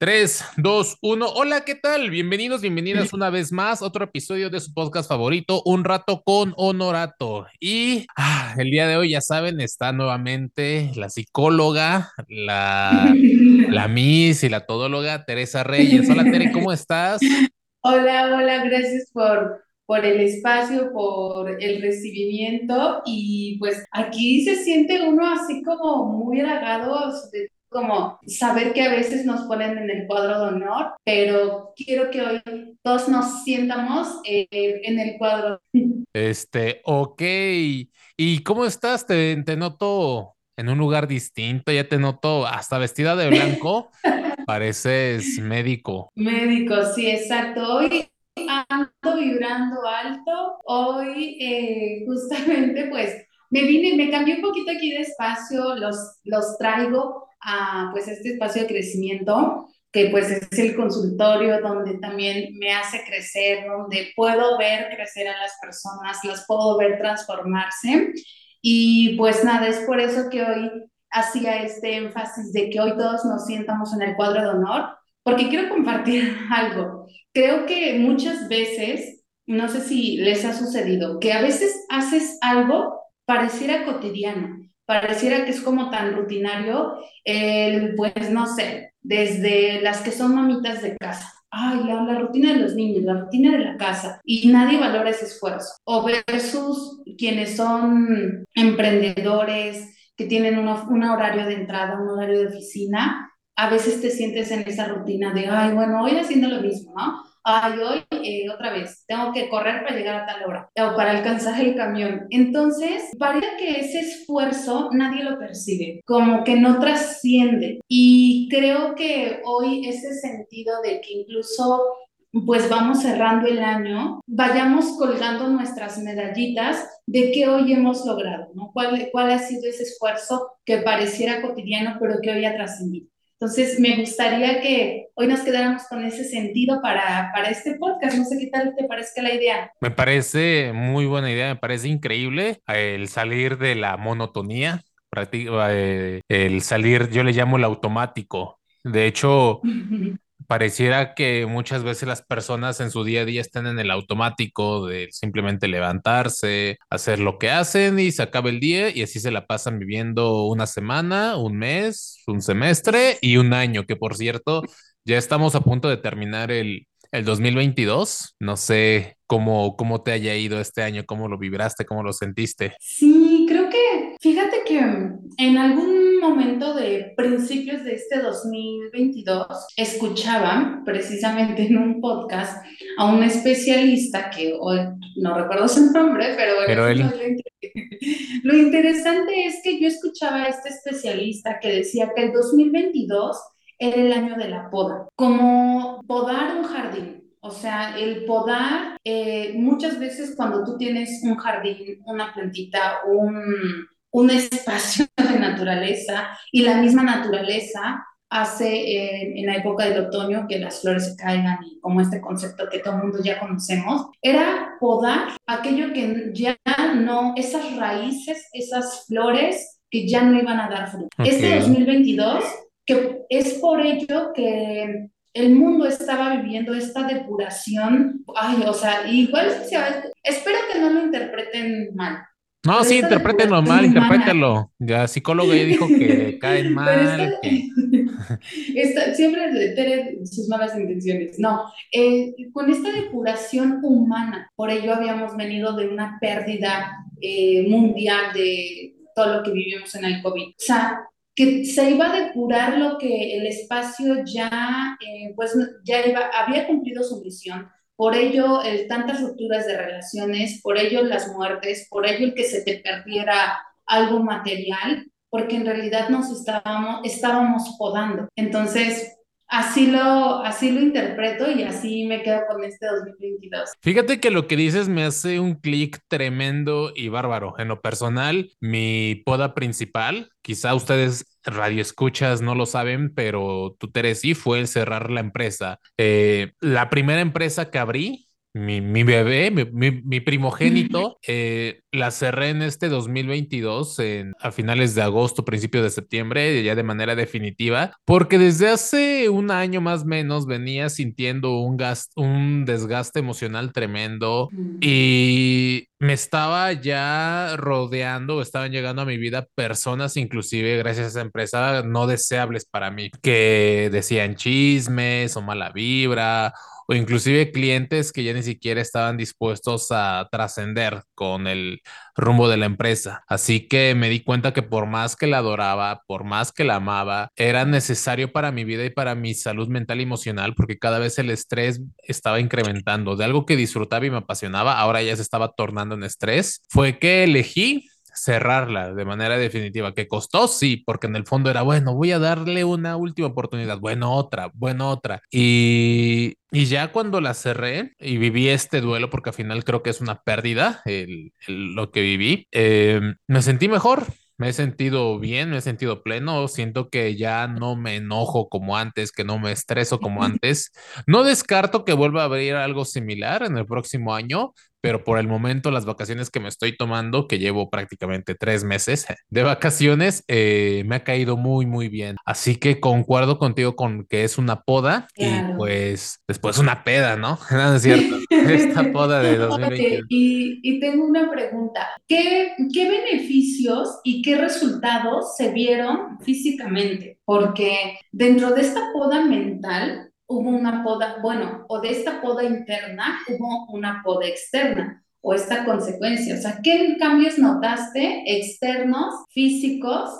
3, 2, 1. Hola, ¿qué tal? Bienvenidos, bienvenidas una vez más otro episodio de su podcast favorito, Un Rato con Honorato. Y ah, el día de hoy, ya saben, está nuevamente la psicóloga, la, la Miss y la todóloga Teresa Reyes. Hola, Tere, ¿cómo estás? Hola, hola, gracias por, por el espacio, por el recibimiento y pues aquí se siente uno así como muy halagado, de como saber que a veces nos ponen en el cuadro de honor, pero quiero que hoy todos nos sientamos eh, en el cuadro. Este, ok. ¿Y cómo estás? Te, te noto en un lugar distinto, ya te noto hasta vestida de blanco. Pareces médico. Médico, sí, exacto. Hoy ando vibrando alto. Hoy eh, justamente pues me vine, me cambié un poquito aquí de espacio, los, los traigo a pues este espacio de crecimiento que pues es el consultorio donde también me hace crecer, donde puedo ver crecer a las personas, las puedo ver transformarse. Y pues nada, es por eso que hoy hacía este énfasis de que hoy todos nos sientamos en el cuadro de honor, porque quiero compartir algo. Creo que muchas veces, no sé si les ha sucedido, que a veces haces algo pareciera cotidiano, pareciera que es como tan rutinario, pues no sé, desde las que son mamitas de casa. Ay, la, rutina de los niños, la rutina de la casa, y nadie valora ese esfuerzo. O versus quienes son emprendedores, que tienen un horario de entrada, un horario de oficina, a veces te sientes en esa rutina de, ay, bueno, hoy haciendo lo mismo, ¿no? Ay, hoy eh, otra vez, tengo que correr para llegar a tal hora o para alcanzar el camión. Entonces, parece que ese esfuerzo nadie lo percibe, como que no trasciende. Y creo que hoy ese sentido de que incluso pues vamos cerrando el año, vayamos colgando nuestras medallitas de qué hoy hemos logrado, ¿no? ¿Cuál, cuál ha sido ese esfuerzo que pareciera cotidiano, pero que hoy ha trascendido? Entonces, me gustaría que hoy nos quedáramos con ese sentido para, para este podcast. No sé qué tal te parezca la idea. Me parece muy buena idea, me parece increíble el salir de la monotonía, eh, el salir, yo le llamo el automático. De hecho, pareciera que muchas veces las personas en su día a día están en el automático de simplemente levantarse, hacer lo que hacen y se acaba el día y así se la pasan viviendo una semana, un mes, un semestre y un año, que por cierto, ya estamos a punto de terminar el, el 2022. No sé cómo, cómo te haya ido este año, cómo lo vibraste, cómo lo sentiste. Sí, creo que, fíjate que en algún momento de principios de este 2022, escuchaba precisamente en un podcast a un especialista que hoy no recuerdo su nombre, pero, pero él... lo interesante es que yo escuchaba a este especialista que decía que el 2022 era el año de la poda, como podar un jardín. O sea, el podar, eh, muchas veces cuando tú tienes un jardín, una plantita, un, un espacio de naturaleza y la misma naturaleza hace en la época del otoño que las flores se caigan y como este concepto que todo el mundo ya conocemos, era podar aquello que ya no, esas raíces, esas flores que ya no iban a dar fruto. Este 2022, que es por ello que el mundo estaba viviendo esta depuración, ay, o sea, igual, espero que no lo interpreten mal, no, sí, interprétenlo mal, interprétenlo. Ya psicólogo ya dijo que caen mal. siempre de sus malas intenciones. No, eh, con esta depuración humana, por ello habíamos venido de una pérdida eh, mundial de todo lo que vivimos en el COVID. O sea, que se iba a depurar lo que el espacio ya, eh, pues, ya iba, había cumplido su misión por ello el, tantas rupturas de relaciones, por ello las muertes, por ello el que se te perdiera algo material, porque en realidad nos estábamos, estábamos podando. Entonces, Así lo, así lo interpreto y así me quedo con este 2022. Fíjate que lo que dices me hace un clic tremendo y bárbaro. En lo personal, mi poda principal, quizá ustedes radioescuchas no lo saben, pero tú, Teres, sí fue el cerrar la empresa. Eh, la primera empresa que abrí mi, bebé, mi, primogénito, eh, la cerré en este 2022, en, a finales de agosto, principio de septiembre, ya de manera definitiva, porque desde hace un año más o menos venía sintiendo un, un desgaste emocional tremendo y me estaba ya rodeando, estaban llegando a mi vida personas, inclusive gracias a esa empresa, no deseables para mí, que decían chismes o mala vibra o inclusive clientes que ya ni siquiera estaban dispuestos a trascender con el rumbo de la empresa. Así que me di cuenta que por más que la adoraba, por más que la amaba, era necesario para mi vida y para mi salud mental y emocional, porque cada vez el estrés estaba incrementando. De algo que disfrutaba y me apasionaba, ahora ya se estaba tornando en estrés. Fue que elegí cerrarla de manera definitiva. ¿Que costó? Sí, porque en el fondo era, bueno, voy a darle una última oportunidad, bueno, otra, bueno, otra. Y, y ya cuando la cerré y viví este duelo, porque al final creo que es una pérdida el, lo que viví, eh, me sentí mejor me he sentido bien, me he sentido pleno, siento que ya no me enojo como antes, que no me estreso como antes. No descarto que vuelva a abrir algo similar en el próximo año, pero por el momento las vacaciones que me estoy tomando, que llevo prácticamente tres meses de vacaciones, eh, me ha caído muy, muy bien. Así que concuerdo contigo con que es una poda y pues después una peda, ¿no? No es cierto. Esta poda de 2021. y, y, tengo una pregunta. ¿Qué, ¿Qué beneficios y qué resultados se vieron físicamente? Porque dentro de esta poda mental, hubo una poda, bueno, o de esta poda interna hubo una poda externa o esta consecuencia. O sea, ¿qué cambios notaste externos, físicos,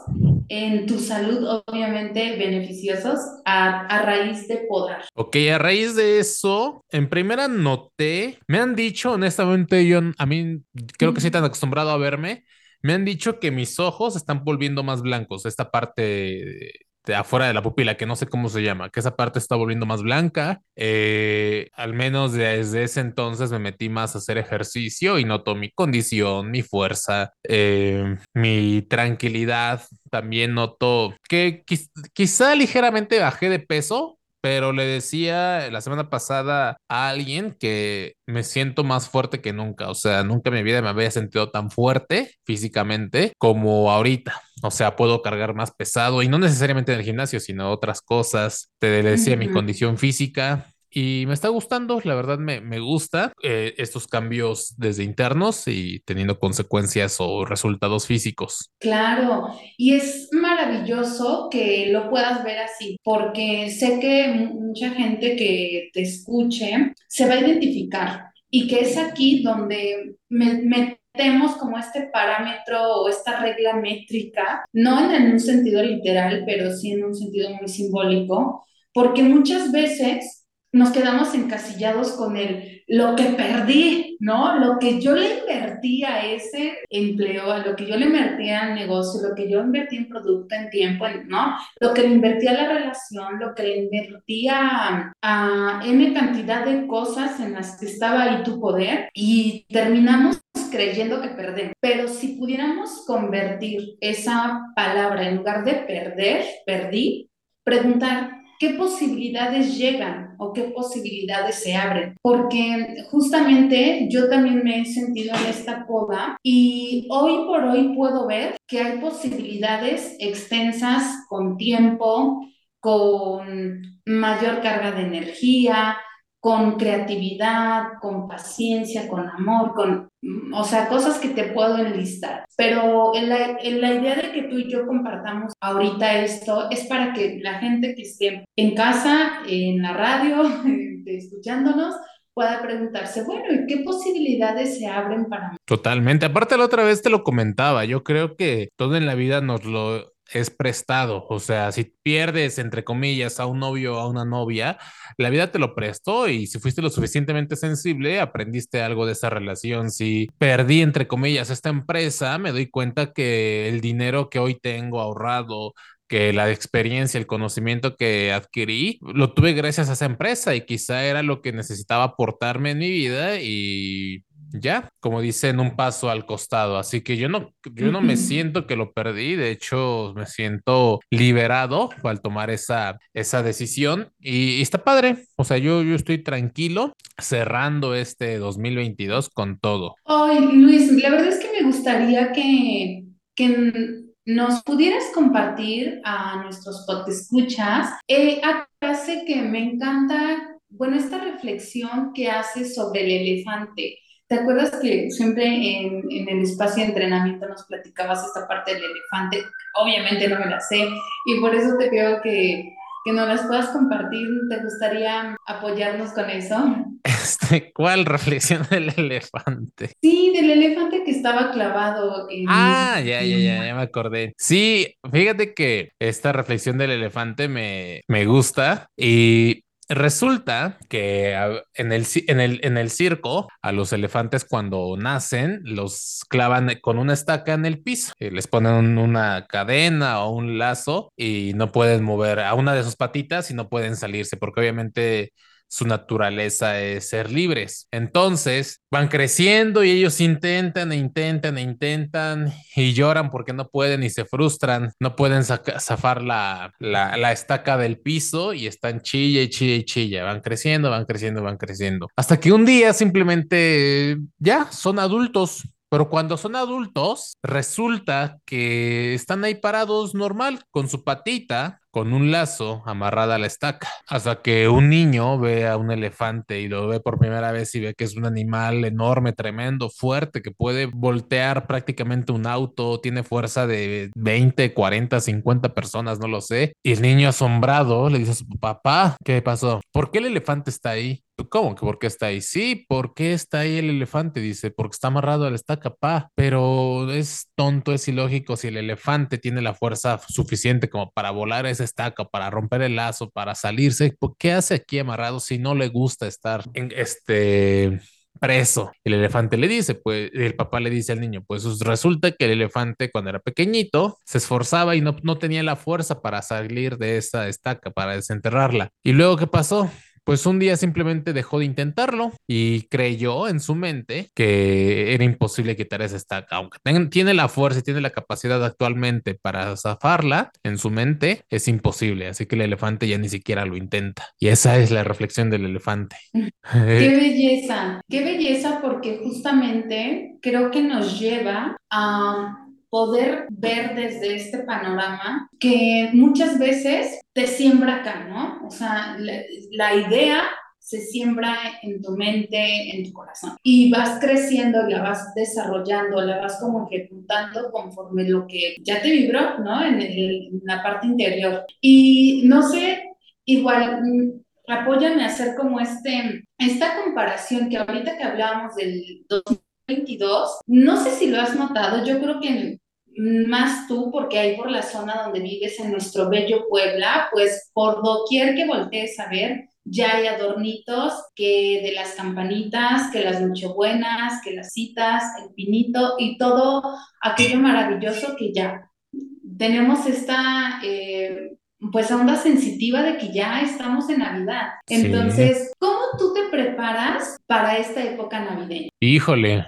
en tu salud, obviamente beneficiosos, a, a, raíz de podar? Ok, a raíz de eso, en primera noté, me han dicho, honestamente, yo a mí creo que soy tan acostumbrado a verme. Me han dicho que mis ojos están volviendo más blancos, esta parte afuera de la pupila, que no sé cómo se llama, que esa parte está volviendo más blanca. Eh, al menos desde ese entonces me metí más a hacer ejercicio y noto mi condición, mi fuerza, eh, mi tranquilidad. También noto que quizá ligeramente bajé de peso, pero le decía la semana pasada a alguien que me siento más fuerte que nunca. O sea, nunca en mi vida me había sentido tan fuerte físicamente como ahorita. O sea, puedo cargar más pesado y no necesariamente en el gimnasio, sino otras cosas. Te decía mi condición física, y me está gustando, la verdad me, me gusta eh, estos cambios desde internos y teniendo consecuencias o resultados físicos. Claro, y es maravilloso que lo puedas ver así, porque sé que mucha gente que te escuche se va a identificar y que es aquí donde metemos como este parámetro o esta regla métrica, no en un sentido literal, pero sí en un sentido muy simbólico, porque muchas veces nos quedamos encasillados con el lo que perdí, ¿no? Lo que yo le invertí a ese empleo, a lo que yo le invertí al negocio, lo que yo invertí en producto, en tiempo, ¿no? Lo que le invertí a la relación, lo que le invertí a, a cantidad de cosas en las que estaba ahí tu poder y terminamos creyendo que perdemos. Pero si pudiéramos convertir esa palabra en lugar de perder, perdí, preguntar, ¿qué posibilidades llegan o qué posibilidades se abren. Porque justamente yo también me he sentido en esta poda y hoy por hoy puedo ver que hay posibilidades extensas con tiempo, con mayor carga de energía, con creatividad, con paciencia, con amor, con, o sea, cosas que te puedo enlistar. Pero en la, en la, idea de que tú y yo compartamos ahorita esto es para que la gente que esté en casa, en la radio, escuchándonos, pueda preguntarse, bueno, ¿y qué posibilidades se abren para mí? Totalmente. Aparte, la otra vez te lo comentaba, yo creo que todo en la vida nos lo es prestado. O sea, si pierdes, entre comillas, a un novio o a una novia, la vida te lo prestó y si fuiste lo suficientemente sensible, aprendiste algo de esa relación. Si perdí, entre comillas, esta empresa, me doy cuenta que el dinero que hoy tengo ahorrado, que la experiencia, el conocimiento que adquirí, lo tuve gracias a esa empresa y quizá era lo que necesitaba aportarme en mi vida y ya, como dicen, un paso al costado. Así que yo no, yo no me siento que lo perdí, de hecho me siento liberado al tomar esa, esa decisión y, está padre. O sea, yo, yo estoy tranquilo cerrando este 2022 con todo. Ay, Luis, la verdad es que me gustaría que, que nos pudieras compartir a nuestros podescuchas eh, a clase que me encanta, bueno, esta reflexión que haces sobre el elefante. ¿Te acuerdas que siempre en, en, el espacio de entrenamiento nos platicabas esta parte del elefante? Obviamente no me la sé y por eso te pido que, que nos las puedas compartir. ¿Te gustaría apoyarnos con eso? Este, ¿Cuál reflexión del elefante? Sí, del elefante que estaba clavado. En... Ah, ya, ya, ya, ya me acordé. Sí, fíjate que esta reflexión del elefante me, me gusta y Resulta que en el, en, el, en el circo a los elefantes cuando nacen los clavan con una estaca en el piso, eh, les ponen una cadena o un lazo y no pueden mover a una de sus patitas y no pueden salirse porque obviamente su naturaleza es ser libres. Entonces van creciendo y ellos intentan e intentan e intentan y lloran porque no pueden y se frustran, no pueden zafar la, la, estaca del piso y están chilla y chilla y chilla. Van creciendo, van creciendo, van creciendo. Hasta que un día simplemente ya son adultos pero cuando son adultos, resulta que están ahí parados normal, con su patita, con un lazo amarrada a la estaca. Hasta que un niño ve a un elefante y lo ve por primera vez y ve que es un animal enorme, tremendo, fuerte, que puede voltear prácticamente un auto, tiene fuerza de 20, 40, 50 personas, no lo sé. Y el niño asombrado le dice a su papá, ¿qué pasó? ¿Por qué el elefante está ahí? ¿Cómo por qué está ahí? Sí, ¿por qué está ahí el elefante? Dice, porque está amarrado a la estaca, pa. Pero es tonto, es ilógico si el elefante tiene la fuerza suficiente como para volar esa estaca, para romper el lazo, para salirse. ¿Por qué hace aquí amarrado si no le gusta estar en este preso. El elefante le dice, pues el papá le dice al niño, pues resulta que el elefante cuando era pequeñito se esforzaba y no, no tenía la fuerza para salir de esa estaca, para desenterrarla. ¿Y luego qué pasó? Pues un día simplemente dejó de intentarlo y creyó en su mente que era imposible quitar esa estaca. Aunque tiene la fuerza y tiene la capacidad actualmente para zafarla, en su mente es imposible. Así que el elefante ya ni siquiera lo intenta. Y esa es la reflexión del elefante. Qué belleza, qué belleza porque justamente creo que nos lleva a poder ver desde este panorama que muchas veces te siembra acá, ¿no? O sea, la, idea se siembra en tu mente, en tu corazón. Y vas creciendo, la vas desarrollando, la vas como ejecutando conforme lo que ya te vibró, ¿no? En, la parte interior. Y no sé, igual, mm, apóyame a hacer como este, esta comparación que ahorita que hablábamos del 2022, no sé si lo has notado, yo creo que más tú, porque ahí por la zona donde vives en nuestro bello Puebla, pues por doquier que voltees a ver, ya hay adornitos que de las campanitas, que las nochebuenas, que las citas, el pinito y todo aquello maravilloso que ya tenemos esta eh, pues onda sensitiva de que ya estamos en Navidad. Entonces, ¿cómo tú te preparas para esta época navideña? Híjole,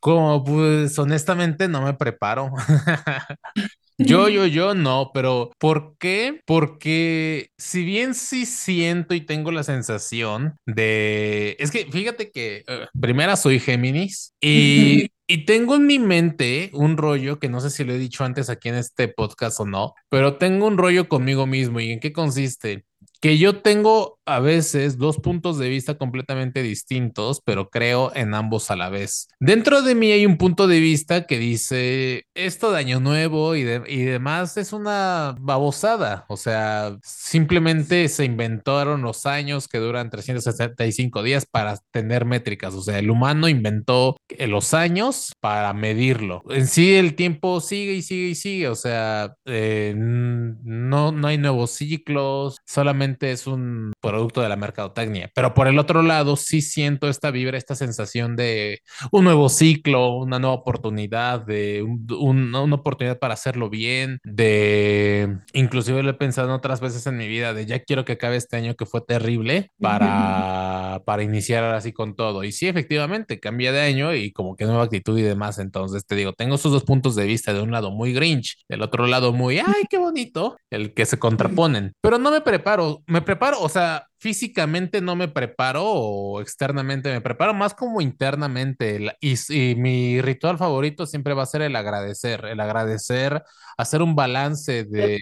como pues honestamente no me preparo. Yo, yo, yo no, pero ¿por qué? Porque si bien sí siento y tengo la sensación de... Es que fíjate que uh, primera soy Géminis y, y tengo en mi mente un rollo que no sé si lo he dicho antes aquí en este podcast o no, pero tengo un rollo conmigo mismo y en qué consiste que yo tengo a veces dos puntos de vista completamente distintos, pero creo en ambos a la vez. Dentro de mí hay un punto de vista que dice, esto de Año Nuevo y, demás es una babosada, o sea, simplemente se inventaron los años que duran 365 días para tener métricas, o sea, el humano inventó los años para medirlo. En sí el tiempo sigue y sigue y sigue, o sea, eh, no, no hay nuevos ciclos, solamente es un producto de la mercadotecnia. Pero por el otro lado, sí siento esta vibra, esta sensación de un nuevo ciclo, una nueva oportunidad, de una oportunidad para hacerlo bien, de inclusive lo he pensado otras veces en mi vida, de ya quiero que acabe este año que fue terrible para para, para iniciar así con todo. Y sí, efectivamente, cambia de año y como que nueva actitud y demás. Entonces te digo, tengo esos dos puntos de vista, de un lado muy Grinch, del otro lado muy, ay, qué bonito, el que se contraponen. Pero no me preparo, me preparo, o sea, físicamente no me preparo o externamente me preparo, más como internamente. Y, y, mi ritual favorito siempre va a ser el agradecer, el agradecer, hacer un balance de,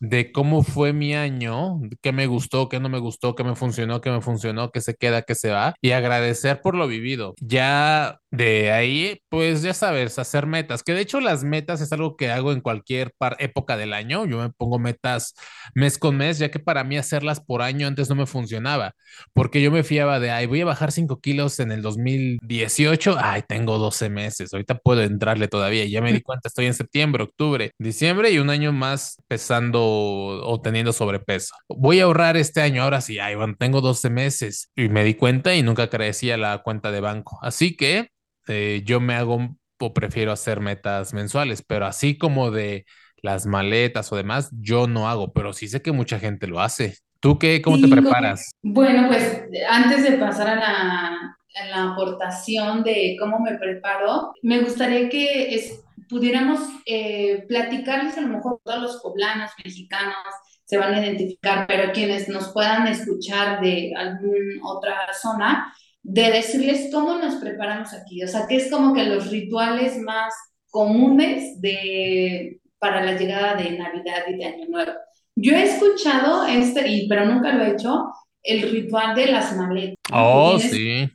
de cómo fue mi año, qué me gustó, qué no me gustó, qué me funcionó, qué me funcionó, qué se queda, qué se va, y agradecer por lo vivido. Ya de ahí, pues ya sabes, hacer metas, que de hecho las metas es algo que hago en cualquier época del año. Yo me pongo metas mes con mes, ya que para mí hacerlas por año antes no me funcionaba, porque yo me fiaba de, ay, voy a bajar 5 kilos en el 2018, ay, tengo 12 meses, ahorita puedo entrarle todavía, ya me di cuenta, estoy en septiembre, octubre, diciembre y un año más pesando o teniendo sobrepeso. Voy a ahorrar este año, ahora sí, ay, bueno, tengo 12 meses y me di cuenta y nunca crecía la cuenta de banco. Así que eh, yo me hago o prefiero hacer metas mensuales, pero así como de las maletas o demás, yo no hago, pero sí sé que mucha gente lo hace. ¿Tú qué? ¿Cómo te preparas? Bueno, pues antes de pasar a la, a la aportación de cómo me preparo, me gustaría que es, pudiéramos eh, platicarles a lo mejor todos los poblanos, mexicanos, se van a identificar, pero quienes nos puedan escuchar de alguna otra zona, de decirles cómo nos preparamos aquí, o sea, que es como que los rituales más comunes de, para la llegada de Navidad y de Año Nuevo. Yo he escuchado este, y, pero nunca lo he hecho, el ritual de las maletas. Oh, sí.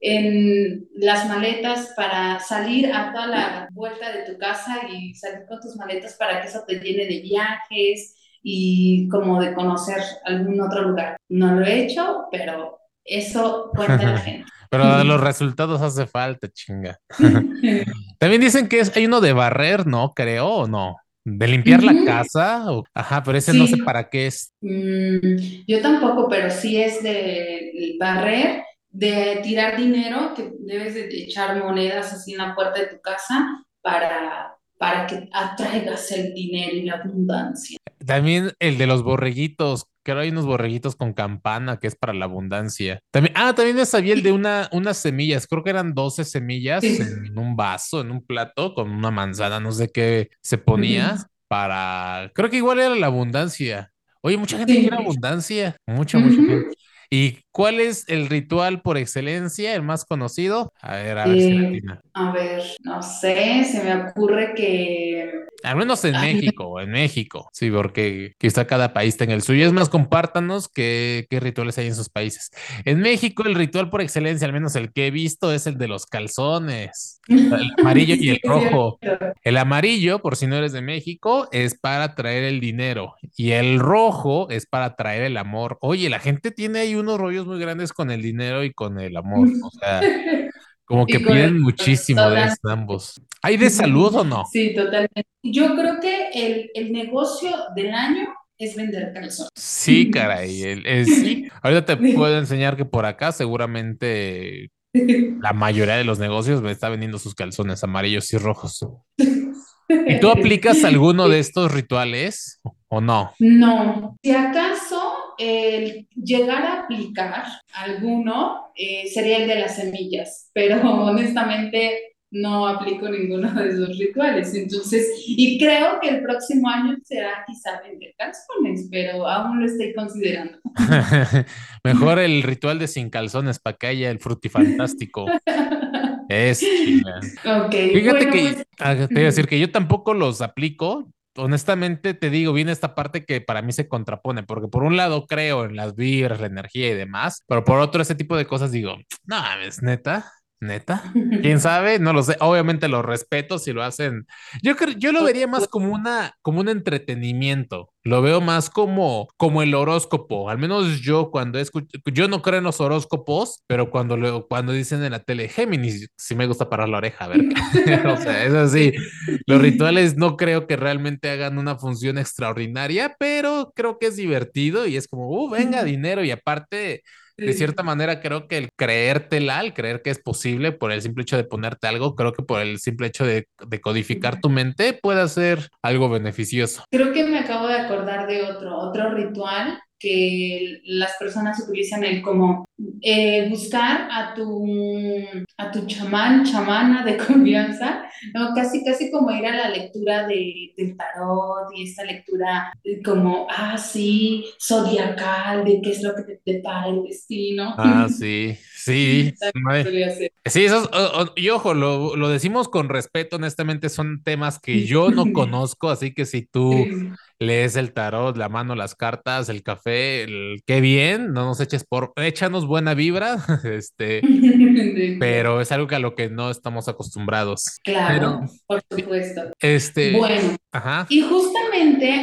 En las maletas para salir a toda la vuelta de tu casa y salir con tus maletas para que eso te llene de viajes y como de conocer algún otro lugar. No lo he hecho, pero eso cuenta la gente. Pero los resultados hace falta, chinga. También dicen que es, hay uno de barrer, ¿no? Creo, ¿o no? ¿De limpiar la casa? Ajá, pero ese no sé para qué es. Mm, yo tampoco, pero sí es de barrer, de tirar dinero, que debes de echar monedas así en la puerta de tu casa para, para que atraigas el dinero y la abundancia. También el de los borreguitos, creo hay unos borreguitos con campana que es para la abundancia. También, ah, también me sabía el de una, unas semillas, creo que eran 12 semillas en un vaso, en un plato, con una manzana, no sé qué se ponía para, creo que igual era la abundancia. Oye, mucha gente quiere abundancia, mucha, mucha gente. ¿Y cuál es el ritual por excelencia, el más conocido? A ver, a ver eh, A ver, no sé, se me ocurre que... Al menos en México, en México, sí, porque quizá cada país tenga el suyo. Es más, compártanos qué, qué rituales hay en sus países. En México, el ritual por excelencia, al menos el que he visto, es el de los calzones, el amarillo y el rojo. El amarillo, por si no eres de México, es para traer el dinero y el rojo es para traer el amor. Oye, la gente tiene ahí unos rollos muy grandes con el dinero y con el amor. O sea, como que piden muchísimo de ambos. ¿Hay de salud o no? Sí, totalmente. Yo creo que el, el negocio del año es vender calzones. Sí, caray. El, sí. Ahorita te puedo enseñar que por acá seguramente la mayoría de los negocios me está vendiendo sus calzones amarillos y rojos. ¿Y tú aplicas alguno de estos rituales o no? No. Si acaso el llegar a aplicar alguno eh, sería el de las semillas, pero honestamente no aplico ninguno de esos rituales. Entonces, y creo que el próximo año será quizá vender calzones, pero aún lo estoy considerando. Mejor el ritual de sin calzones para que haya el frutifantástico. es Fíjate que, pues, ah, te voy a decir que yo tampoco los aplico, honestamente te digo, viene esta parte que para mí se contrapone, porque por un lado creo en las vibras, la energía y demás, pero por otro ese tipo de cosas digo, no, es neta, Neta, quién sabe, no lo sé. Obviamente lo respeto si lo hacen. Yo creo, yo lo vería más como una, como un entretenimiento. Lo veo más como, como el horóscopo. Al menos yo cuando escucho, yo no creo en los horóscopos, pero cuando lo, cuando dicen en la tele Géminis, sí me gusta parar la oreja a ver. o sea, es así. Los rituales no creo que realmente hagan una función extraordinaria, pero creo que es divertido y es como, uh, venga dinero y aparte de cierta manera creo que el creértela, el creer que es posible por el simple hecho de ponerte algo, creo que por el simple hecho de, codificar tu mente puede ser algo beneficioso. Creo que me acabo de acordar de otro, otro ritual que las personas utilizan el como eh, buscar a tu, a tu chamán, chamana de confianza, ¿no? Casi, casi como ir a la lectura de, del tarot y esta lectura como, ah, sí, zodiacal, de qué es lo que te depara el destino. Ah, sí, sí. Sí, eso y ojo, lo, lo, decimos con respeto, honestamente son temas que yo no conozco, así que si tú lees el tarot, la mano, las cartas, el café, el, qué bien, no nos eches por, échanos buena vibra, este, pero es algo que a lo que no estamos acostumbrados. Claro, por supuesto. Este, bueno, ajá. y justamente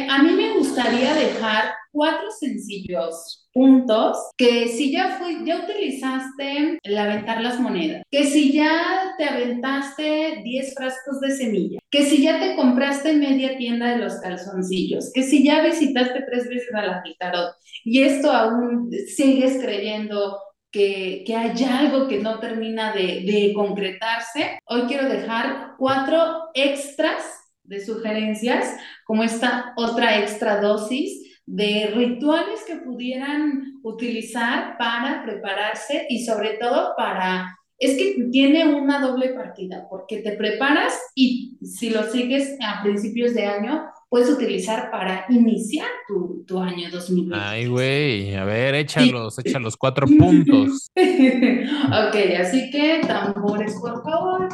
a mí me gustaría dejar cuatro sencillos puntos que si ya fui, ya utilizaste el aventar las monedas, que si ya te aventaste 10 frascos de semilla, que si ya te compraste media tienda de los calzoncillos, que si ya visitaste tres veces a la tarot y esto aún sigues creyendo que, que, hay algo que no termina de, de concretarse, hoy quiero dejar cuatro extras de sugerencias, como esta otra extra dosis de rituales que pudieran utilizar para prepararse y sobre todo para, es que tiene una doble partida, porque te preparas y si lo sigues a principios de año, puedes utilizar para iniciar tu, tu año 2020. Ay, güey, a ver, échalos, sí. échalos cuatro puntos. ok, así que tambores, por favor.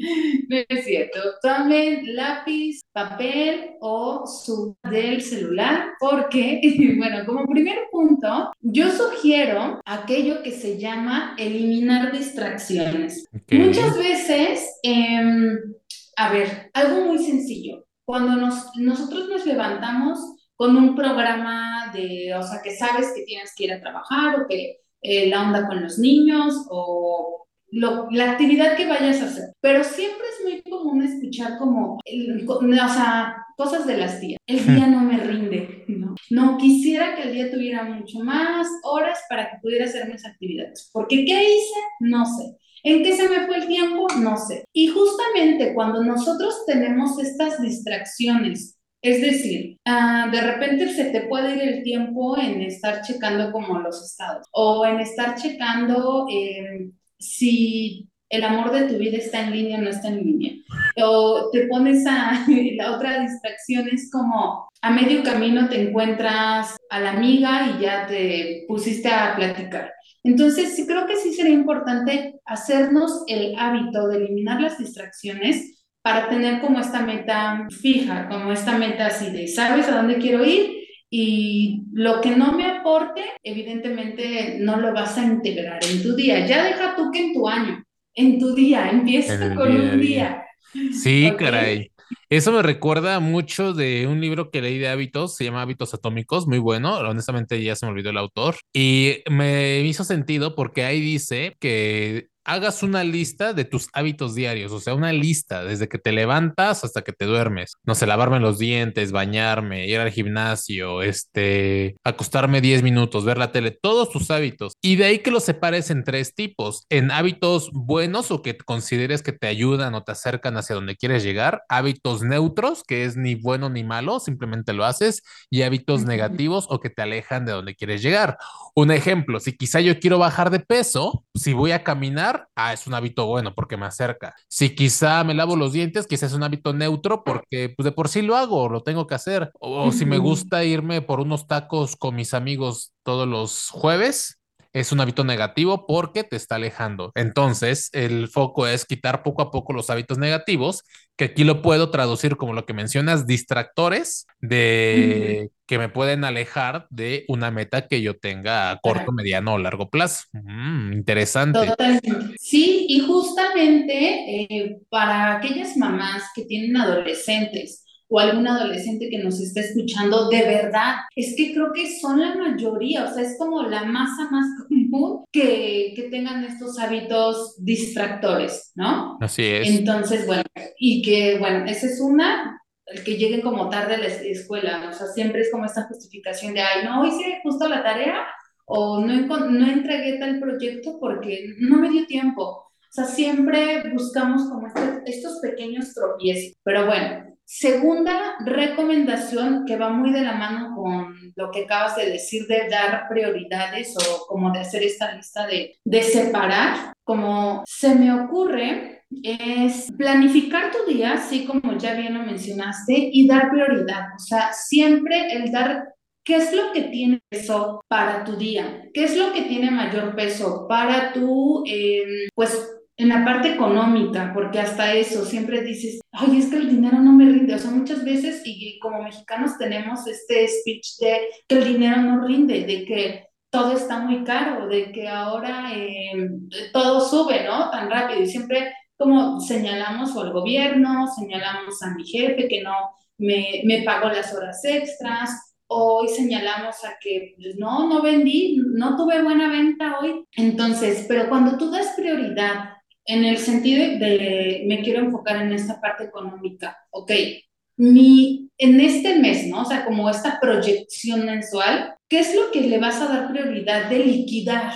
No es cierto. Tomen lápiz, papel o su del celular, porque, bueno, como primer punto, yo sugiero aquello que se llama eliminar distracciones. Okay. Muchas veces, eh, a ver, algo muy sencillo cuando nos, nosotros nos levantamos con un programa de, o sea, que sabes que tienes que ir a trabajar o que eh, la onda con los niños o lo, la actividad que vayas a hacer. Pero siempre es muy común escuchar como, el, o sea, cosas de las tías. El día no me rinde, ¿no? No quisiera que el día tuviera mucho más horas para que pudiera hacer mis actividades. Porque ¿qué hice? No sé. ¿En qué se me fue el tiempo? No sé. Y justamente cuando nosotros tenemos estas distracciones, es decir, uh, de repente se te puede ir el tiempo en estar checando como los estados o en estar checando eh, si el amor de tu vida está en línea o no está en línea. O te pones a, la otra distracción es como a medio camino te encuentras a la amiga y ya te pusiste a platicar. Entonces, sí creo que sí sería importante hacernos el hábito de eliminar las distracciones para tener como esta meta fija, como esta meta así de, ¿sabes a dónde quiero ir? Y lo que no me aporte, evidentemente no lo vas a integrar en tu día. Ya deja tú que en tu año, en tu día, empieza con día un día. Sí, okay. caray. Eso me recuerda mucho de un libro que leí de hábitos, se llama Hábitos Atómicos, muy bueno, honestamente ya se me olvidó el autor, y me hizo sentido porque ahí dice que hagas una lista de tus hábitos diarios, o sea, una lista desde que te levantas hasta que te duermes. No sé, lavarme los dientes, bañarme, ir al gimnasio, este, acostarme 10 minutos, ver la tele, todos tus hábitos. Y de ahí que los separes en tres tipos, en hábitos buenos o que consideres que te ayudan o te acercan hacia donde quieres llegar, hábitos neutros, que es ni bueno ni malo, simplemente lo haces, y hábitos negativos o que te alejan de donde quieres llegar. Un ejemplo, si quizá yo quiero bajar de peso, si voy a caminar, ah, es un hábito bueno porque me acerca. Si quizá me lavo los dientes, quizás es un hábito neutro porque pues de por sí lo hago, lo tengo que hacer. O, o si me gusta irme por unos tacos con mis amigos todos los jueves, es un hábito negativo porque te está alejando. Entonces, el foco es quitar poco a poco los hábitos negativos, que aquí lo puedo traducir como lo que mencionas, distractores de. Que me pueden alejar de una meta que yo tenga a corto, mediano o largo plazo. Mm, interesante. Totalmente. Sí, y justamente eh, para aquellas mamás que tienen adolescentes, o algún adolescente que nos está escuchando, de verdad, es que creo que son la mayoría, o sea, es como la masa más común que, que tengan estos hábitos distractores, ¿no? Así es. Entonces, bueno, y que, bueno, esa es una, el que lleguen como tarde a la escuela, o sea, siempre es como esta justificación de, ay, no hice justo la tarea o no, no entregué tal proyecto porque no me dio tiempo. O sea, siempre buscamos como este, estos pequeños tropiezos. Pero bueno, Segunda recomendación que va muy de la mano con lo que acabas de decir de dar prioridades o como de hacer esta lista de, de separar, como se me ocurre, es planificar tu día, así como ya bien lo mencionaste, y dar prioridad. O sea, siempre el dar ¿Qué es lo que tiene peso para tu día? ¿Qué es lo que tiene mayor peso para tu, eh, pues, en la parte económica? Porque hasta eso siempre dices, ay, es que el dinero no me rinde. O sea, muchas veces, y como mexicanos tenemos este speech de que el dinero no rinde, de que todo está muy caro, de que ahora eh, todo sube, ¿no? Tan rápido. Y siempre como señalamos al gobierno, señalamos a mi jefe que no me, me pagó las horas extras, hoy señalamos a que pues, no, no vendí, no tuve buena venta hoy. Entonces, pero cuando tú das prioridad en el sentido de me quiero enfocar en esta parte económica, ok, mi, en este mes, ¿no? O sea, como esta proyección mensual, ¿qué es lo que le vas a dar prioridad de liquidar?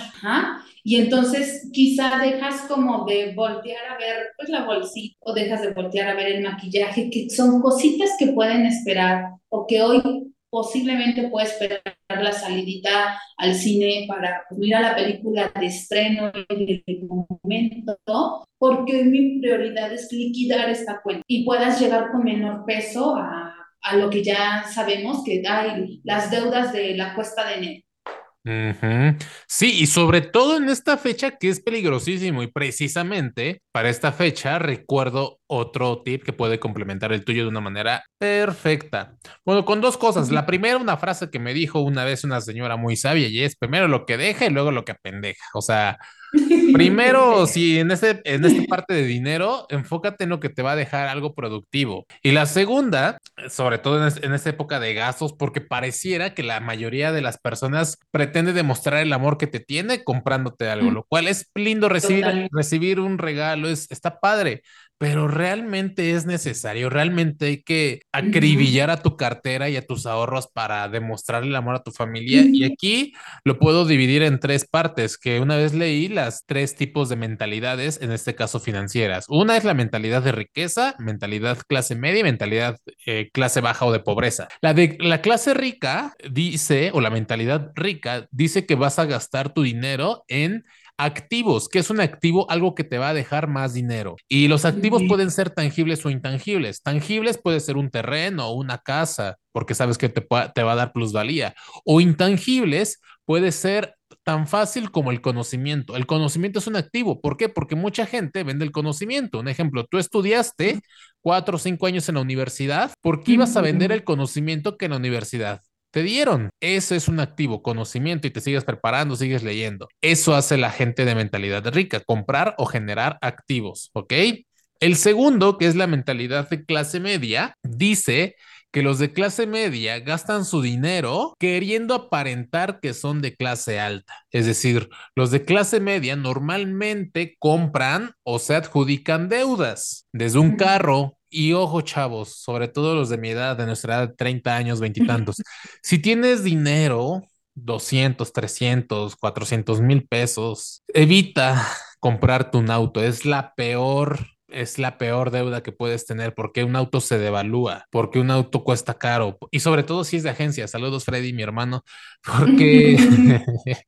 Y entonces quizá dejas como de voltear a ver pues la bolsita o dejas de voltear a ver el maquillaje, que son cositas que pueden esperar o que hoy posiblemente puedes esperar la salidita al cine para pues, mirar la película de estreno en el momento, porque mi prioridad es liquidar esta cuenta y puedas llegar con menor peso a, a lo que ya sabemos que hay las deudas de la cuesta de enero. Sí, y sobre todo en esta fecha que es peligrosísimo y precisamente para esta fecha recuerdo otro tip que puede complementar el tuyo de una manera perfecta. Bueno, con dos cosas. La primera, una frase que me dijo una vez una señora muy sabia y es primero lo que deja y luego lo que apendeja. O sea, Primero, si en, ese, en esta parte de dinero, enfócate en lo que te va a dejar algo productivo. Y la segunda, sobre todo en, esta época de gastos, porque pareciera que la mayoría de las personas pretende demostrar el amor que te tiene comprándote algo, lo cual es lindo recibir, recibir un regalo, es, está padre pero realmente es necesario, realmente hay que acribillar a tu cartera y a tus ahorros para demostrarle el amor a tu familia. Y aquí lo puedo dividir en tres partes, que una vez leí las tres tipos de mentalidades, en este caso financieras. Una es la mentalidad de riqueza, mentalidad clase media y mentalidad eh, clase baja o de pobreza. La de la clase rica dice, o la mentalidad rica dice que vas a gastar tu dinero en Activos, ¿qué es un activo? Algo que te va a dejar más dinero. Y los activos pueden ser tangibles o intangibles. Tangibles puede ser un terreno o una casa, porque sabes que te, te va a dar plusvalía. O intangibles puede ser tan fácil como el conocimiento. El conocimiento es un activo. ¿Por qué? Porque mucha gente vende el conocimiento. Un ejemplo, tú estudiaste cuatro o cinco años en la universidad, ¿por qué ibas a vender el conocimiento que en la universidad te dieron. Eso es un activo, conocimiento y te sigues preparando, sigues leyendo. Eso hace la gente de mentalidad rica, comprar o generar activos, ¿ok? El segundo, que es la mentalidad de clase media, dice que los de clase media gastan su dinero queriendo aparentar que son de clase alta. Es decir, los de clase media normalmente compran o se adjudican deudas, desde un carro, y ojo, chavos, sobre todo los de mi edad, de nuestra edad, 30 años, veintitantos, si tienes dinero, 200, 300, 400 mil pesos, evita comprarte un auto. Es la peor es la peor deuda que puedes tener porque un auto se devalúa, porque un auto cuesta caro y sobre todo si es de agencia. Saludos Freddy, mi hermano, porque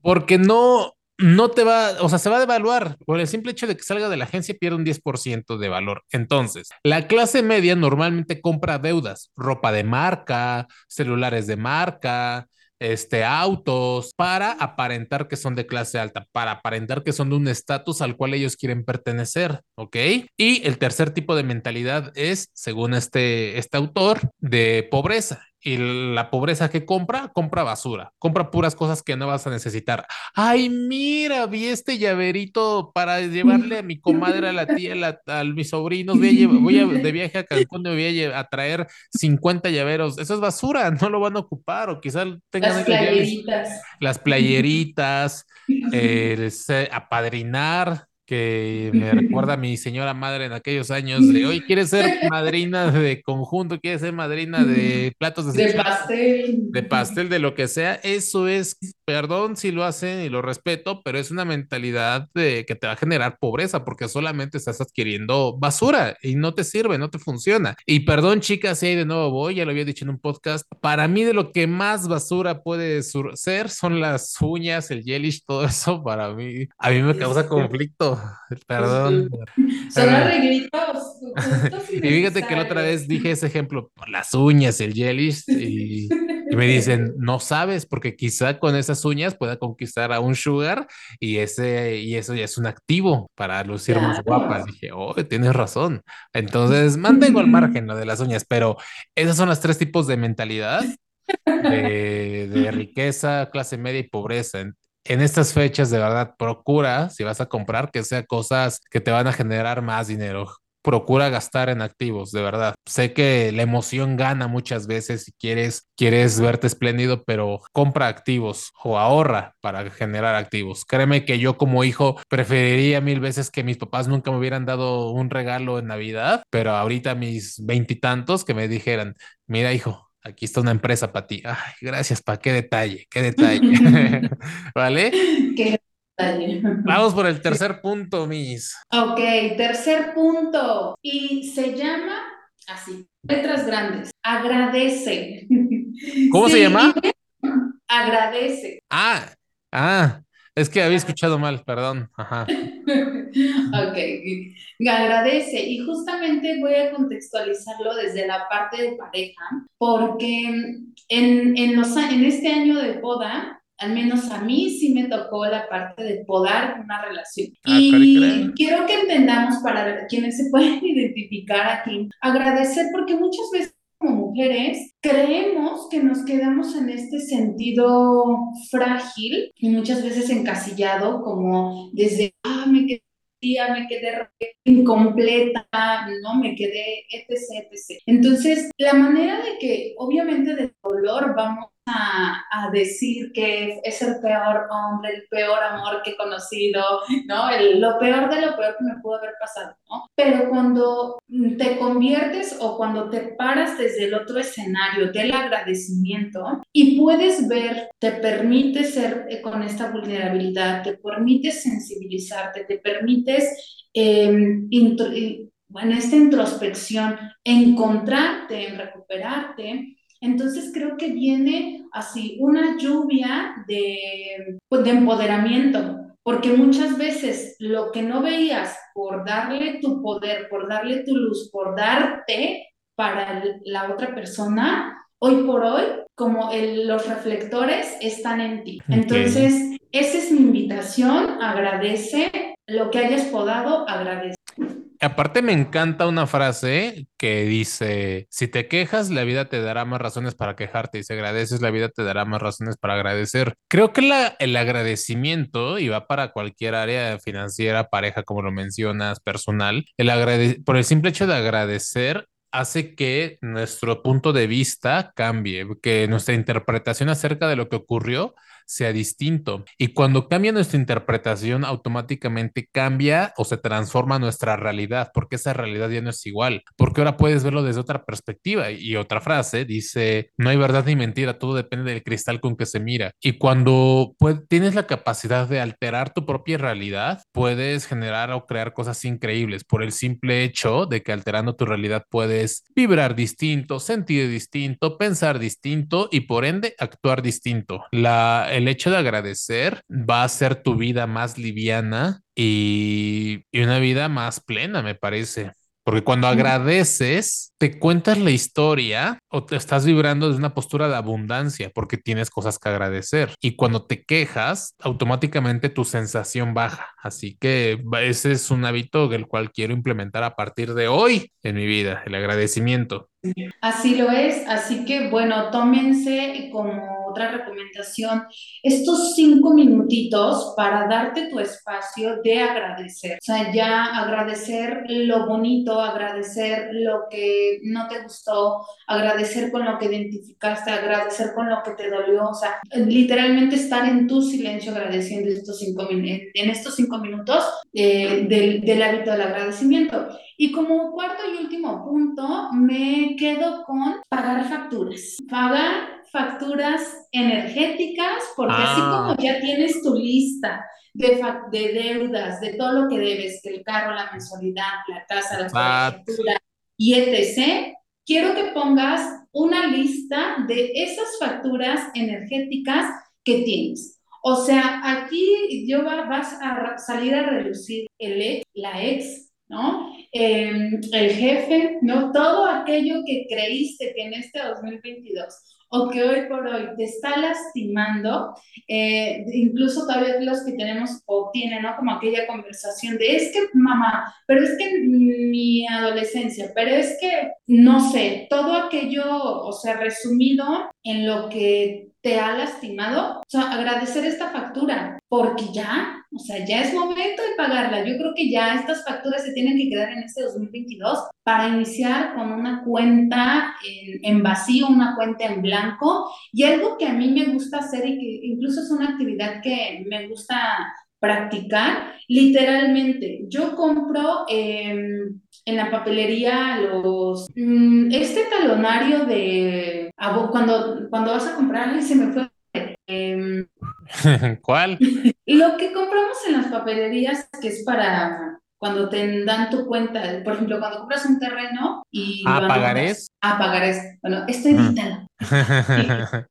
porque no no te va, o sea, se va a devaluar. Por el simple hecho de que salga de la agencia pierde un 10% de valor. Entonces, la clase media normalmente compra deudas, ropa de marca, celulares de marca, este, autos, para aparentar que son de clase alta, para aparentar que son de un estatus al cual ellos quieren pertenecer, ¿ok? Y el tercer tipo de mentalidad es, según este, este autor, de pobreza y la pobreza que compra, compra basura, compra puras cosas que no vas a necesitar. Ay, mira, vi este llaverito para llevarle a mi comadre, a la tía, a, mis sobrinos. Voy, a, voy de viaje a Cancún, me voy a, traer 50 llaveros. Eso es basura, no lo van a ocupar o quizás tengan las playeritas. Las playeritas, eh, apadrinar que me recuerda a mi señora madre en aquellos años de hoy quiere ser madrina de conjunto, quiere ser madrina de platos de, pastel, de pastel, de lo que sea, eso es perdón si lo hacen y lo respeto, pero es una mentalidad de que te va a generar pobreza porque solamente estás adquiriendo basura y no te sirve, no te funciona. Y perdón, chicas, si ahí de nuevo voy, ya lo había dicho en un podcast, para mí de lo que más basura puede ser son las uñas, el gelish, todo eso para mí, a mí me causa conflicto. Perdón. Son arreglitos. y fíjate que la otra vez dije ese ejemplo, por las uñas, el gelish, y, y me dicen, no sabes, porque quizá con esas uñas pueda conquistar a un sugar y, ese, y eso ya es un activo para lucir más guapas. Dije, oh, tienes razón. Entonces, mantengo al margen lo de las uñas, pero esos son los tres tipos de mentalidad de, de riqueza, clase media y pobreza. En estas fechas, de verdad, procura, si vas a comprar, que sea cosas que te van a generar más dinero procura gastar en activos, de verdad. Sé que la emoción gana muchas veces si quieres, quieres verte espléndido, pero compra activos o ahorra para generar activos. Créeme que yo como hijo preferiría mil veces que mis papás nunca me hubieran dado un regalo en Navidad, pero ahorita mis veintitantos que me dijeran, mira hijo, aquí está una empresa para ti. Ay, gracias, pa, qué detalle, qué detalle. ¿Vale? Qué Vamos por el tercer punto, Miss. Ok, tercer punto. Y se llama así, letras grandes. Agradece. ¿Cómo se llama? Agradece. Ah, ah, es que había escuchado mal, perdón. Ajá. Ok, agradece. Y justamente voy a contextualizarlo desde la parte de pareja, porque en, en, los, en este año de boda, al menos a mí sí me tocó la parte de podar una relación. Ah, y quiero que entendamos para quienes se pueden identificar aquí, agradecer porque muchas veces como mujeres creemos que nos quedamos en este sentido frágil y muchas veces encasillado como desde, ah, me quedé me quedé incompleta, ¿no? Me quedé, etc, etc. Entonces, la manera de que, obviamente, del dolor vamos a, decir que es el peor hombre, el peor amor que he conocido, ¿no? El, lo peor de lo peor que me pudo haber pasado, ¿no? Pero cuando te conviertes o cuando te paras desde el otro escenario del agradecimiento y puedes ver, te permite ser eh, con esta vulnerabilidad, te permite sensibilizarte, te permites em, en esta introspección encontrarte, en recuperarte, entonces creo que viene así una lluvia de, pues, de empoderamiento, porque muchas veces lo que no veías por darle tu poder, por darle tu luz, por darte para la otra persona, hoy por hoy, como los reflectores están en ti. Entonces, esa es mi invitación, agradece lo que hayas podado, agradece. Aparte me encanta una frase que dice, si te quejas, la vida te dará más razones para quejarte y si agradeces, la vida te dará más razones para agradecer. Creo que el agradecimiento, y va para cualquier área financiera, pareja, como lo mencionas, personal, el por el simple hecho de agradecer hace que nuestro punto de vista cambie, que nuestra interpretación acerca de lo que ocurrió sea distinto. Y cuando cambia nuestra interpretación, automáticamente cambia o se transforma nuestra realidad, porque esa realidad ya no es igual, porque ahora puedes verlo desde otra perspectiva. Y otra frase dice, no hay verdad ni mentira, todo depende del cristal con que se mira. Y cuando tienes la capacidad de alterar tu propia realidad, puedes generar o crear cosas increíbles por el simple hecho de que alterando tu realidad puedes vibrar distinto, sentir distinto, pensar distinto y por ende actuar distinto. La, el hecho de agradecer va a hacer tu vida más liviana y, y una vida más plena, me parece. Porque cuando agradeces, te cuentas la historia o te estás vibrando desde una postura de abundancia porque tienes cosas que agradecer. Y cuando te quejas, automáticamente tu sensación baja. Así que ese es un hábito el cual quiero implementar a partir de hoy en mi vida, el agradecimiento. Así lo es, así que bueno, tómense como otra recomendación estos cinco minutitos para darte tu espacio de agradecer. O sea, ya agradecer lo bonito, agradecer lo que no te gustó, agradecer con lo que identificaste, agradecer con lo que te dolió. O sea, literalmente estar en tu silencio agradeciendo estos cinco, en estos cinco minutos eh, del, del hábito del agradecimiento. Y como cuarto y último punto, me quedo con pagar facturas. Pagar facturas energéticas, porque así Ah, como ya tienes tu lista de, de deudas, de todo lo que debes, el carro, la mensualidad, la casa, la colegiatura y etc., quiero que pongas una lista de esas facturas energéticas que tienes. O sea, aquí yo va, vas a salir a reducir el ex, la ex, ¿no? Eh, el jefe, ¿no? Todo aquello que creíste que en este 2022 o que hoy por hoy te está lastimando, eh, incluso todavía los que tenemos o tienen, ¿no? Como aquella conversación de, es que mamá, pero es que mi adolescencia, pero es que, no sé, todo aquello, o sea, resumido en lo que te ha lastimado, o sea, agradecer esta factura, porque ya, o sea, ya es momento de pagarla. Yo creo que ya estas facturas se tienen que quedar en este 2022 para iniciar con una cuenta en, en vacío, una cuenta en blanco. Y algo que a mí me gusta hacer y que incluso es una actividad que me gusta practicar, literalmente, yo compro eh, en la papelería los, mmm, este talonario de, cuando, cuando vas a comprar, se me fue. Eh, ¿Cuál? lo que compramos en las papelerías, que es para cuando te dan tu cuenta, por ejemplo, cuando compras un terreno y anotas ¿pagarés? a pagar es, bueno, esto Ujú. evítalo.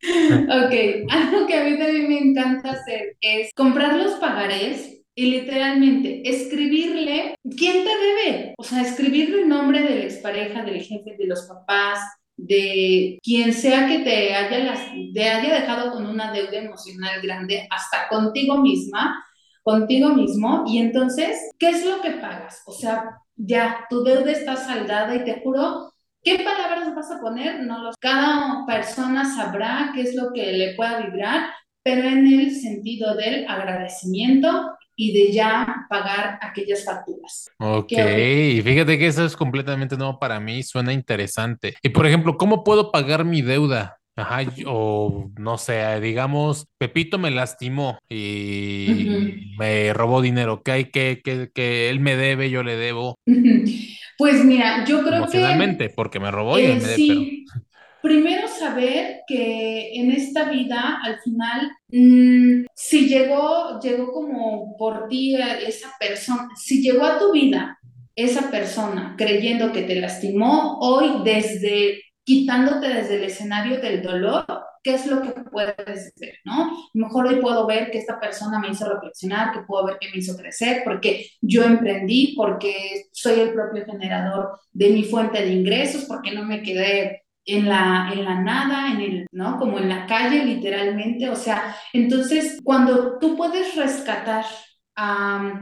Ok, algo que a mí también me encanta hacer es comprar los pagarés y literalmente escribirle quién te debe. O sea, escribirle el nombre de la expareja, del jefe, de los papás, de quien sea que te haya, las, te haya dejado con una deuda emocional grande, hasta contigo misma, contigo mismo. Y entonces, ¿qué es lo que pagas? O sea, ya tu deuda está saldada y te juro ¿Qué palabras vas a poner? No los, cada persona sabrá qué es lo que le pueda vibrar, pero en el sentido del agradecimiento y de ya pagar aquellas facturas. Ok, ¿Qué y fíjate que eso es completamente nuevo para mí, suena interesante. Y por ejemplo, ¿cómo puedo pagar mi deuda? Ajá, o no sé, digamos, Pepito me lastimó Uh -huh. y me robó dinero, que hay que, que, que él me debe, yo le debo Uh -huh. Pues mira, yo creo que porque me robó y él eh, me debe, pero primero saber que en esta vida, al final, mmm, si llegó, llegó como por ti esa persona, si llegó a tu vida esa persona creyendo que te lastimó, hoy desde quitándote desde el escenario del dolor, ¿qué es lo que puedes ver? ¿no? Mejor hoy puedo ver que esta persona me hizo reflexionar, que puedo ver que me hizo crecer, porque yo emprendí, porque soy el propio generador de mi fuente de ingresos, porque no me quedé en la, en la nada, en el, ¿no? Como en la calle, literalmente. O sea, entonces, cuando tú puedes rescatar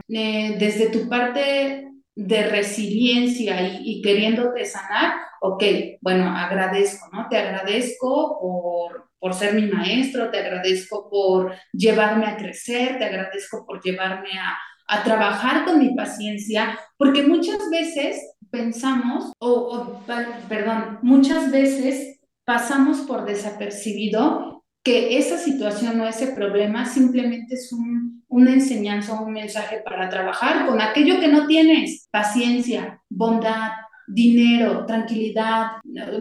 eh, desde tu parte de resiliencia y, y, queriéndote sanar, ok, bueno, agradezco, ¿no? Te agradezco por, por ser mi maestro, te agradezco por llevarme a crecer, te agradezco por llevarme a, a trabajar con mi paciencia, porque muchas veces pensamos, o, perdón, muchas veces pasamos por desapercibido que esa situación o ese problema simplemente es un, una enseñanza o un mensaje para trabajar con aquello que no tienes, paciencia, bondad, dinero, tranquilidad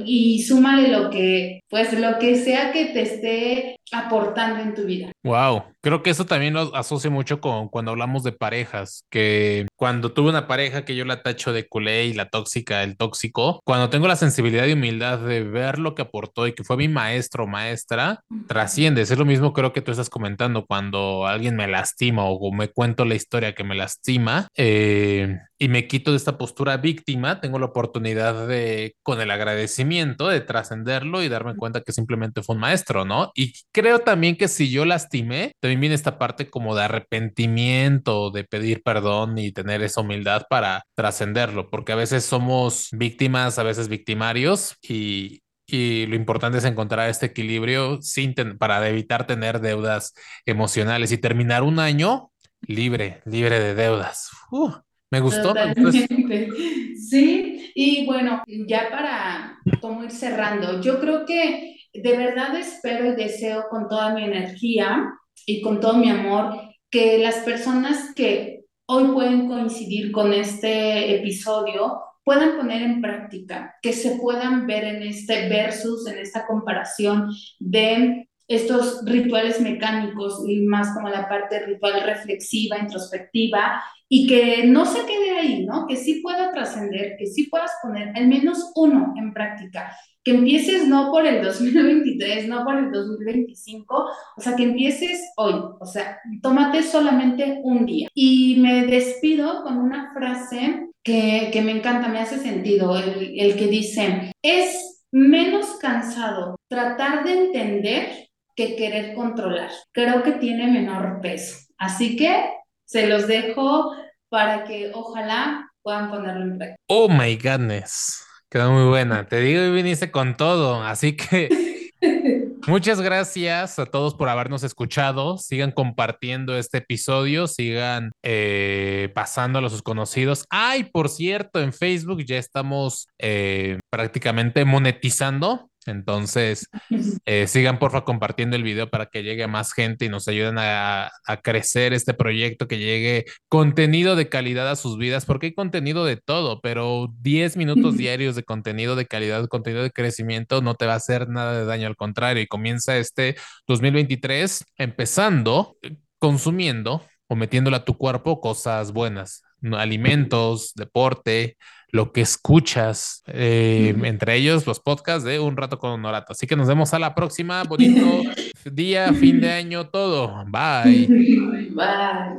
y súmale lo que, pues lo que sea que te esté aportando en tu vida. Wow, creo que eso también lo asocio mucho con cuando hablamos de parejas, que cuando tuve una pareja que yo la tacho de culé y la tóxica, el tóxico, cuando tengo la sensibilidad y humildad de ver lo que aportó y que fue mi maestro o maestra, trasciendes. Es lo mismo creo que tú estás comentando cuando alguien me lastima o me cuento la historia que me lastima eh, y me quito de esta postura víctima, tengo la oportunidad de, con el agradecimiento, de trascenderlo y darme cuenta que simplemente fue un maestro, ¿no? Y creo también que si yo lastimé, también viene esta parte como de arrepentimiento, de pedir perdón y tener esa humildad para trascenderlo, porque a veces somos víctimas, a veces victimarios y, y lo importante es encontrar este equilibrio sin para evitar tener deudas emocionales y terminar un año libre, libre de deudas. Uh, me gustó, me gustó. Totalmente. Sí, y bueno, ya para como ir cerrando, yo creo que de verdad espero y deseo con toda mi energía y con todo mi amor que las personas que hoy pueden coincidir con este episodio puedan poner en práctica, que se puedan ver en este versus, en esta comparación de estos rituales mecánicos y más como la parte ritual reflexiva, introspectiva, y que no se quede ahí, ¿no? Que sí pueda trascender, que sí puedas poner al menos uno en práctica, que empieces no por el 2023, no por el 2025, o sea, que empieces hoy, o sea, tómate solamente un día. Y me despido con una frase que, que me encanta, me hace sentido, el, el que dice, es menos cansado tratar de entender que querer controlar. Creo que tiene menor peso. Así que se los dejo para que ojalá puedan ponerlo en práctica. Oh my goodness. Quedó muy buena. Te digo, y viniste con todo. Así que muchas gracias a todos por habernos escuchado. Sigan compartiendo este episodio, sigan eh, pasándolo a sus conocidos. Ay, por cierto, en Facebook ya estamos eh, prácticamente monetizando. Entonces, eh, sigan porfa compartiendo el video para que llegue más gente y nos ayuden a, a, crecer este proyecto, que llegue contenido de calidad a sus vidas, porque hay contenido de todo, pero 10 minutos diarios de contenido de calidad, contenido de crecimiento, no te va a hacer nada de daño, al contrario, y comienza este 2023 empezando, consumiendo o metiéndole a tu cuerpo cosas buenas, alimentos, deporte, lo que escuchas, eh, entre ellos los podcasts de Un Rato con Honorato. Así que nos vemos a la próxima. Bonito día, fin de año, todo. Bye. Bye.